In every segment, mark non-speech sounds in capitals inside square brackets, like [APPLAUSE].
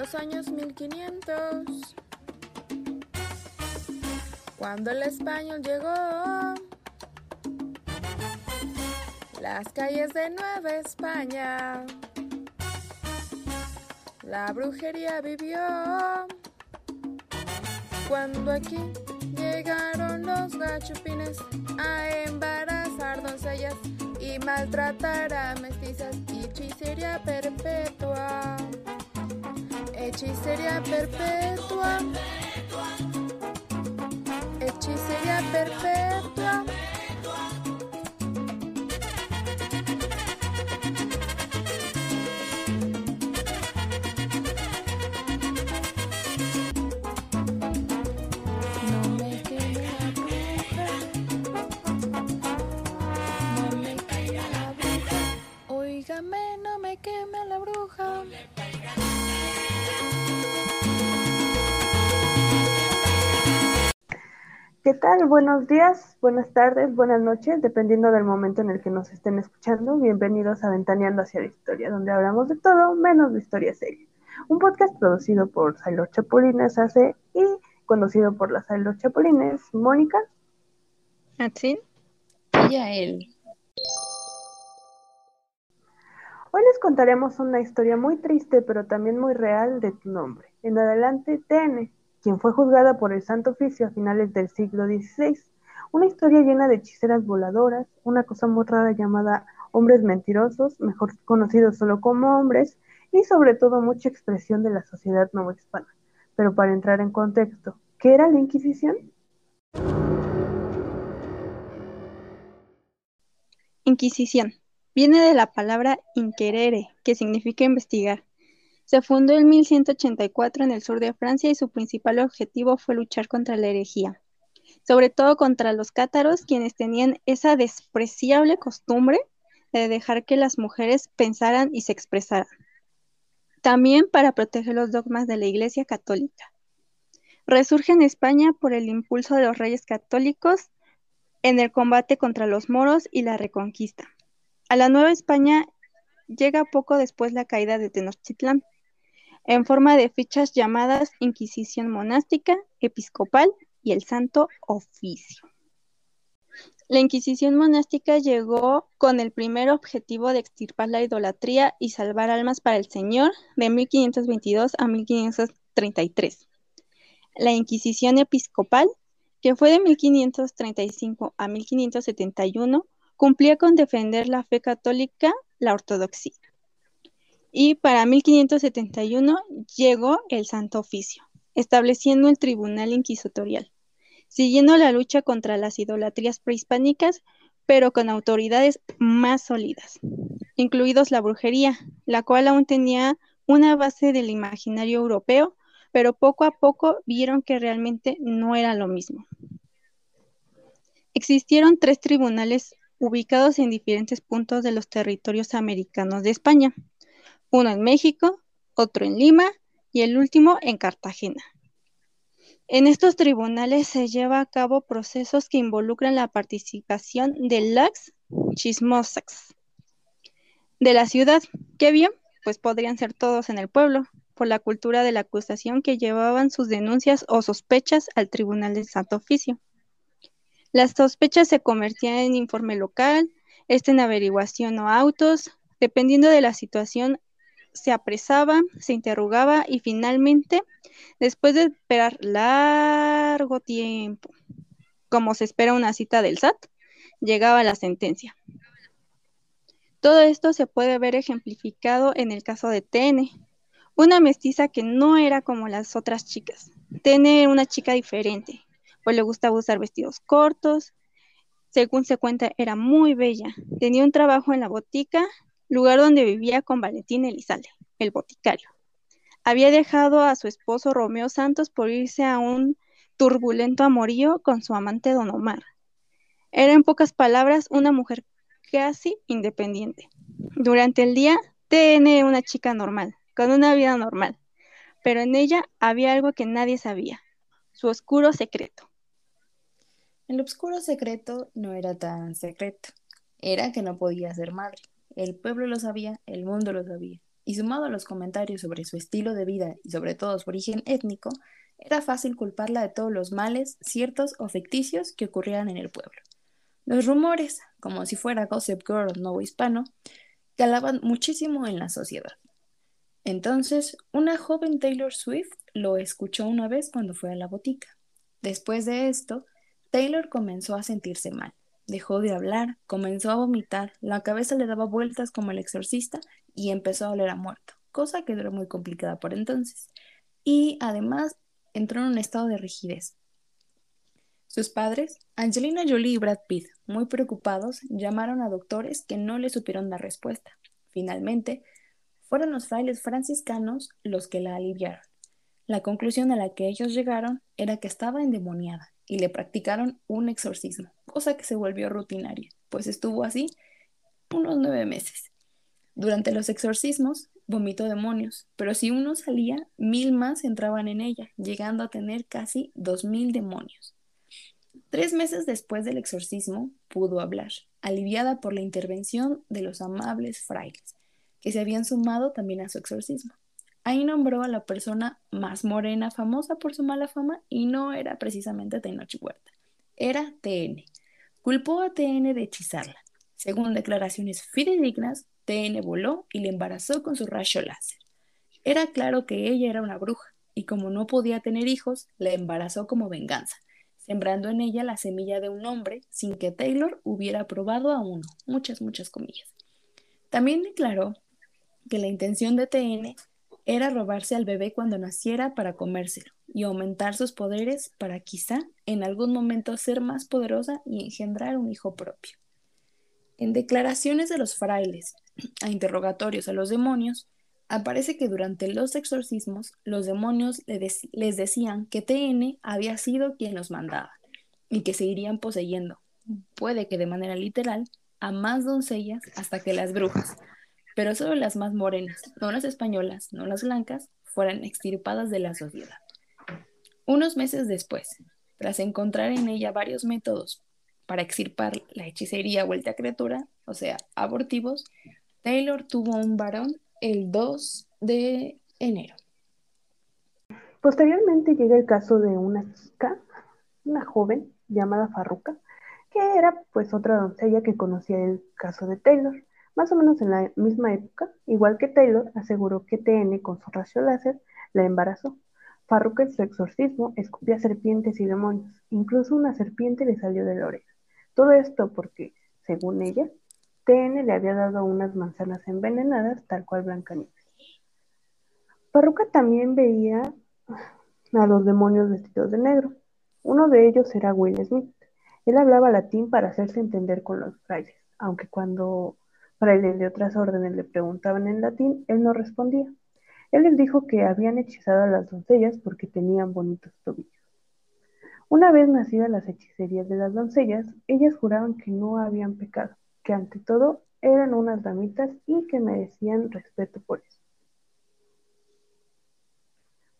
los años 1500, cuando el español llegó, las calles de Nueva España, la brujería vivió, cuando aquí llegaron los gachupines a embarazar doncellas y maltratar a mestizas y hechicería perpetua. Hechicería perpetua. Hechicería perpetua. No me queme queme la bruja. No me ¿Qué tal? Buenos días, buenas tardes, buenas noches, dependiendo del momento en el que nos estén escuchando. Bienvenidos a Ventaneando hacia la Historia, donde hablamos de todo menos de historia seria. Un podcast producido por Sailor Chapulines AC y conducido por las Sailor Chapulines, Mónica. ¿Atsin? Y a él. Hoy les contaremos una historia muy triste, pero también muy real de tu nombre. En adelante, TN, quien fue juzgada por el Santo Oficio a finales del siglo XVI. Una historia llena de hechiceras voladoras, una cosa muy rara llamada hombres mentirosos, mejor conocidos solo como hombres, y sobre todo mucha expresión de la sociedad novohispana. Pero para entrar en contexto, ¿qué era la Inquisición? Inquisición. Viene de la palabra inquerere, que significa investigar. Se fundó en 1184 en el sur de Francia y su principal objetivo fue luchar contra la herejía, sobre todo contra los cátaros, quienes tenían esa despreciable costumbre de dejar que las mujeres pensaran y se expresaran. También para proteger los dogmas de la Iglesia Católica. Resurge en España por el impulso de los reyes católicos en el combate contra los moros y la reconquista. A la Nueva España llega poco después la caída de Tenochtitlán, en forma de fichas llamadas Inquisición Monástica, Episcopal y el Santo Oficio. La Inquisición monástica llegó con el primer objetivo de extirpar la idolatría y salvar almas para el Señor de 1522 a 1533. La Inquisición episcopal, que fue de 1535 a 1571, cumplía con defender la fe católica, la ortodoxia. Y para 1571 llegó el Santo Oficio, estableciendo el Tribunal Inquisitorial, siguiendo la lucha contra las idolatrías prehispánicas, pero con autoridades más sólidas, incluidos la brujería, la cual aún tenía una base del imaginario europeo, pero poco a poco vieron que realmente no era lo mismo. Existieron tres tribunales ubicados en diferentes puntos de los territorios americanos de España, uno en México, otro en Lima y el último en Cartagena. En estos tribunales se lleva a cabo procesos que involucran la participación de las chismosas de la ciudad. Qué bien, pues podrían ser todos en el pueblo, por la cultura de la acusación que llevaban sus denuncias o sospechas al Tribunal del Santo Oficio. Las sospechas se convertían en informe local, este en averiguación o autos, dependiendo de la situación, se apresaba, se interrogaba y finalmente, después de esperar largo tiempo, como se espera una cita del SAT, llegaba la sentencia. Todo esto se puede ver ejemplificado en el caso de TN, una mestiza que no era como las otras chicas. TN era una chica diferente, pues le gustaba usar vestidos cortos, según se cuenta era muy bella, tenía un trabajo en la botica, lugar donde vivía con Valentín Elizalde, el boticario. Había dejado a su esposo Romeo Santos por irse a un turbulento amorío con su amante Don Omar. Era en pocas palabras una mujer casi independiente. Durante el día, TN era una chica normal, con una vida normal, pero en ella había algo que nadie sabía, su oscuro secreto. El oscuro secreto no era tan secreto, era que no podía ser madre. El pueblo lo sabía, el mundo lo sabía, y sumado a los comentarios sobre su estilo de vida y sobre todo su origen étnico, era fácil culparla de todos los males, ciertos o ficticios, que ocurrían en el pueblo. Los rumores, como si fuera Gossip Girl no hispano, calaban muchísimo en la sociedad. Entonces, una joven Taylor Swift lo escuchó una vez cuando fue a la botica. Después de esto, Taylor comenzó a sentirse mal. Dejó de hablar, comenzó a vomitar, la cabeza le daba vueltas como el exorcista y empezó a oler a muerto, cosa que era muy complicada por entonces. Y además entró en un estado de rigidez. Sus padres, Angelina Jolie y Brad Pitt, muy preocupados, llamaron a doctores que no le supieron dar respuesta. Finalmente, fueron los frailes franciscanos los que la aliviaron. La conclusión a la que ellos llegaron era que estaba endemoniada y le practicaron un exorcismo, cosa que se volvió rutinaria, pues estuvo así unos nueve meses. Durante los exorcismos vomitó demonios, pero si uno salía, mil más entraban en ella, llegando a tener casi dos mil demonios. Tres meses después del exorcismo pudo hablar, aliviada por la intervención de los amables frailes, que se habían sumado también a su exorcismo. Ahí nombró a la persona más morena famosa por su mala fama y no era precisamente Tenoch Huerta, era TN. Culpó a TN de hechizarla. Según declaraciones fidedignas, TN voló y le embarazó con su rayo láser. Era claro que ella era una bruja y como no podía tener hijos, la embarazó como venganza, sembrando en ella la semilla de un hombre sin que Taylor hubiera probado a uno. Muchas, muchas comillas. También declaró que la intención de TN era robarse al bebé cuando naciera para comérselo y aumentar sus poderes para quizá en algún momento ser más poderosa y engendrar un hijo propio. En declaraciones de los frailes a interrogatorios a los demonios, aparece que durante los exorcismos los demonios les decían que TN había sido quien los mandaba y que se irían poseyendo, puede que de manera literal, a más doncellas hasta que las brujas, pero solo las más morenas, no las españolas, no las blancas, fueran extirpadas de la sociedad. Unos meses después, tras encontrar en ella varios métodos para extirpar la hechicería vuelta criatura, o sea, abortivos, Taylor tuvo un varón el 2 de enero. Posteriormente llega el caso de una chica, una joven llamada Farruca, que era pues otra doncella que conocía el caso de Taylor. Más o menos en la misma época, igual que Taylor, aseguró que TN con su rayo láser la embarazó. Farruca en su exorcismo escupía serpientes y demonios. Incluso una serpiente le salió de la oreja. Todo esto porque, según ella, TN le había dado unas manzanas envenenadas, tal cual Blancanieves. Farruca también veía a los demonios vestidos de negro. Uno de ellos era Will Smith. Él hablaba latín para hacerse entender con los frailes, aunque cuando frailes de otras órdenes le preguntaban en latín, él no respondía. Él les dijo que habían hechizado a las doncellas porque tenían bonitos tobillos. Una vez nacidas las hechicerías de las doncellas, ellas juraban que no habían pecado, que ante todo eran unas damitas y que merecían respeto por eso.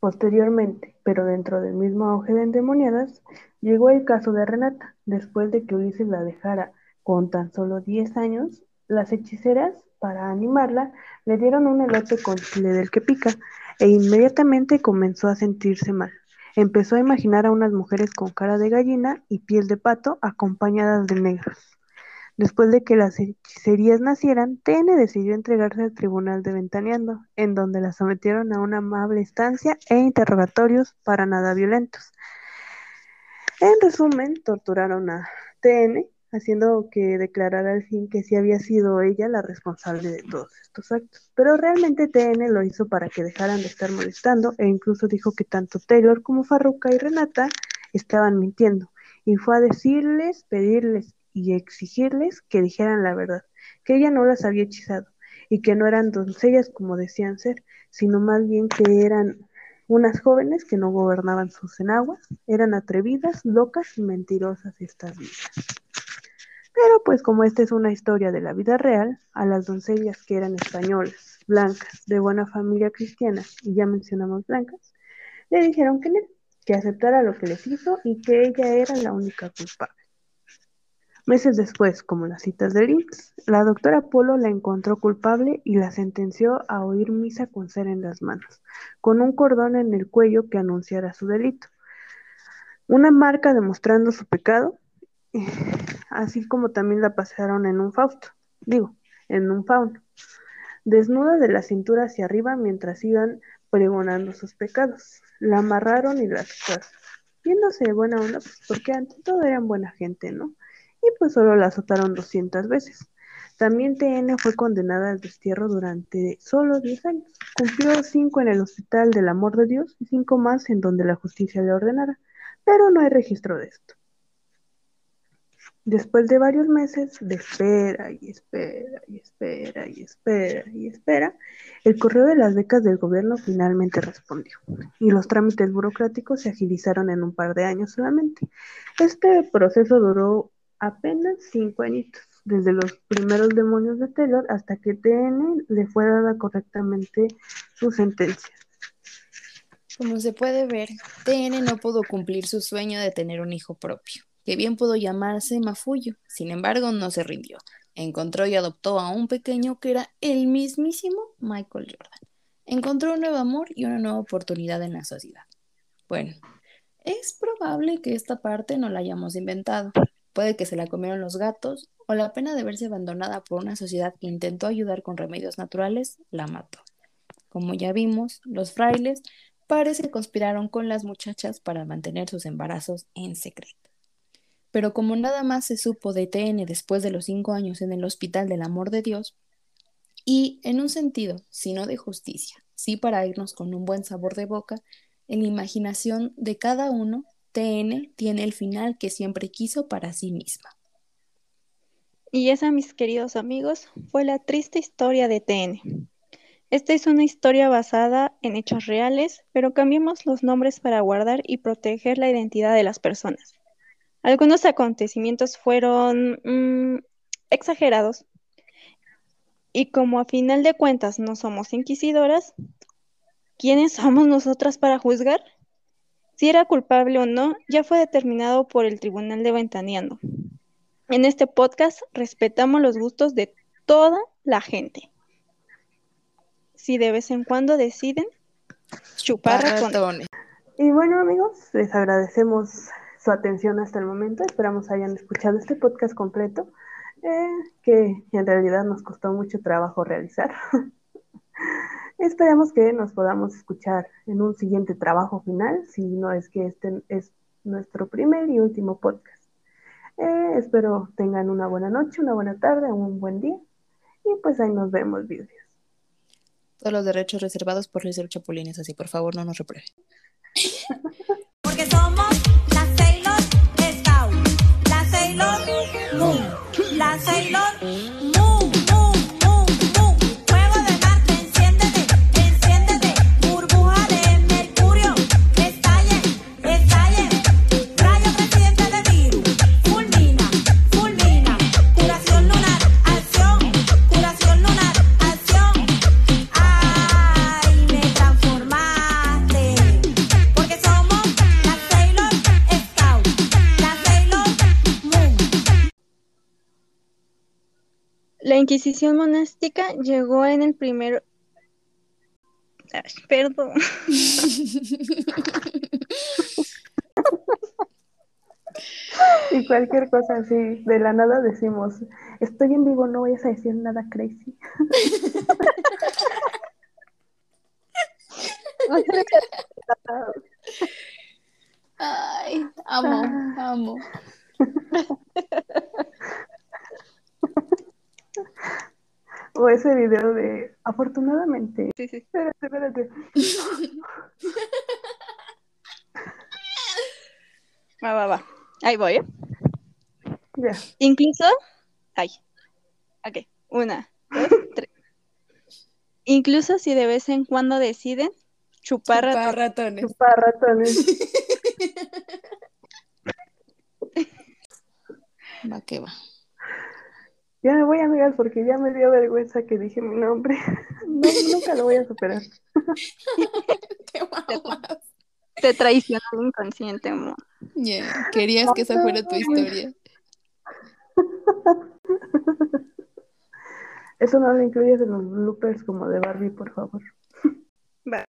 Posteriormente, pero dentro del mismo auge de endemoniadas, llegó el caso de Renata. Después de que Ulises la dejara con tan solo 10 años, las hechiceras, para animarla, le dieron un elote con chile del que pica e inmediatamente comenzó a sentirse mal. Empezó a imaginar a unas mujeres con cara de gallina y piel de pato acompañadas de negros. Después de que las hechicerías nacieran, TN decidió entregarse al tribunal de Ventaneando, en donde la sometieron a una amable estancia e interrogatorios para nada violentos. En resumen, torturaron a TN haciendo que declarara al fin que sí había sido ella la responsable de todos estos actos. Pero realmente TN lo hizo para que dejaran de estar molestando e incluso dijo que tanto Taylor como Farruka y Renata estaban mintiendo y fue a decirles, pedirles y exigirles que dijeran la verdad, que ella no las había hechizado y que no eran doncellas como decían ser, sino más bien que eran unas jóvenes que no gobernaban sus enaguas, eran atrevidas, locas y mentirosas estas vidas. Pero pues como esta es una historia de la vida real, a las doncellas que eran españolas, blancas, de buena familia cristiana, y ya mencionamos blancas, le dijeron que que aceptara lo que les hizo y que ella era la única culpable. Meses después, como las citas de Links, la doctora Polo la encontró culpable y la sentenció a oír misa con cera en las manos, con un cordón en el cuello que anunciara su delito. Una marca demostrando su pecado, [LAUGHS] así como también la pasaron en un fausto, digo, en un fauno, desnuda de la cintura hacia arriba mientras iban pregonando sus pecados. La amarraron y la azotaron. Viéndose de buena onda, pues porque ante todo eran buena gente, ¿no? Y pues solo la azotaron 200 veces. También TN fue condenada al destierro durante solo 10 años. Cumplió 5 en el Hospital del Amor de Dios y 5 más en donde la justicia le ordenara, pero no hay registro de esto. Después de varios meses de espera y espera y espera y espera y espera, el correo de las becas del gobierno finalmente respondió y los trámites burocráticos se agilizaron en un par de años solamente. Este proceso duró apenas cinco añitos, desde los primeros demonios de Taylor hasta que TN le fue dada correctamente su sentencia. Como se puede ver, TN no pudo cumplir su sueño de tener un hijo propio que bien pudo llamarse Mafuyo. Sin embargo, no se rindió. Encontró y adoptó a un pequeño que era el mismísimo Michael Jordan. Encontró un nuevo amor y una nueva oportunidad en la sociedad. Bueno, es probable que esta parte no la hayamos inventado. Puede que se la comieron los gatos o la pena de verse abandonada por una sociedad que intentó ayudar con remedios naturales la mató. Como ya vimos, los frailes parece que conspiraron con las muchachas para mantener sus embarazos en secreto. Pero como nada más se supo de TN después de los cinco años en el Hospital del Amor de Dios, y en un sentido, sino de justicia, sí para irnos con un buen sabor de boca, en la imaginación de cada uno, TN tiene el final que siempre quiso para sí misma. Y esa, mis queridos amigos, fue la triste historia de TN. Esta es una historia basada en hechos reales, pero cambiamos los nombres para guardar y proteger la identidad de las personas. Algunos acontecimientos fueron mm, exagerados y como a final de cuentas no somos inquisidoras, ¿quiénes somos nosotras para juzgar? Si era culpable o no, ya fue determinado por el Tribunal de Ventaneando. En este podcast respetamos los gustos de toda la gente. Si de vez en cuando deciden chupar ratones. Y bueno amigos, les agradecemos su atención hasta el momento. Esperamos hayan escuchado este podcast completo, eh, que en realidad nos costó mucho trabajo realizar. [LAUGHS] Esperemos que nos podamos escuchar en un siguiente trabajo final, si no es que este es nuestro primer y último podcast. Eh, espero tengan una buena noche, una buena tarde, un buen día. Y pues ahí nos vemos, videos. Todos los derechos reservados por Luis Chapulines, así por favor no nos reprueben. [LAUGHS] Porque somos Inquisición monástica llegó en el primer... perdón. [LAUGHS] y cualquier cosa así, de la nada decimos, estoy en vivo, no vayas a decir nada crazy. [LAUGHS] Ay, amo, amo. O ese video de afortunadamente. Sí, sí. Espérate, espérate. [LAUGHS] va, va, va. Ahí voy, ¿eh? Ya. Incluso. Ay. Ok. Una, dos, [LAUGHS] tres. Incluso si de vez en cuando deciden chupar, chupar ratones. Chupar ratones. [LAUGHS] va que va. Ya me voy, amigas, porque ya me dio vergüenza que dije mi nombre. Nunca lo voy a superar. [LAUGHS] Te, te traicionó inconsciente, amor. Querías que esa fuera tu historia. Eso no lo incluyes en los bloopers como de Barbie, por favor.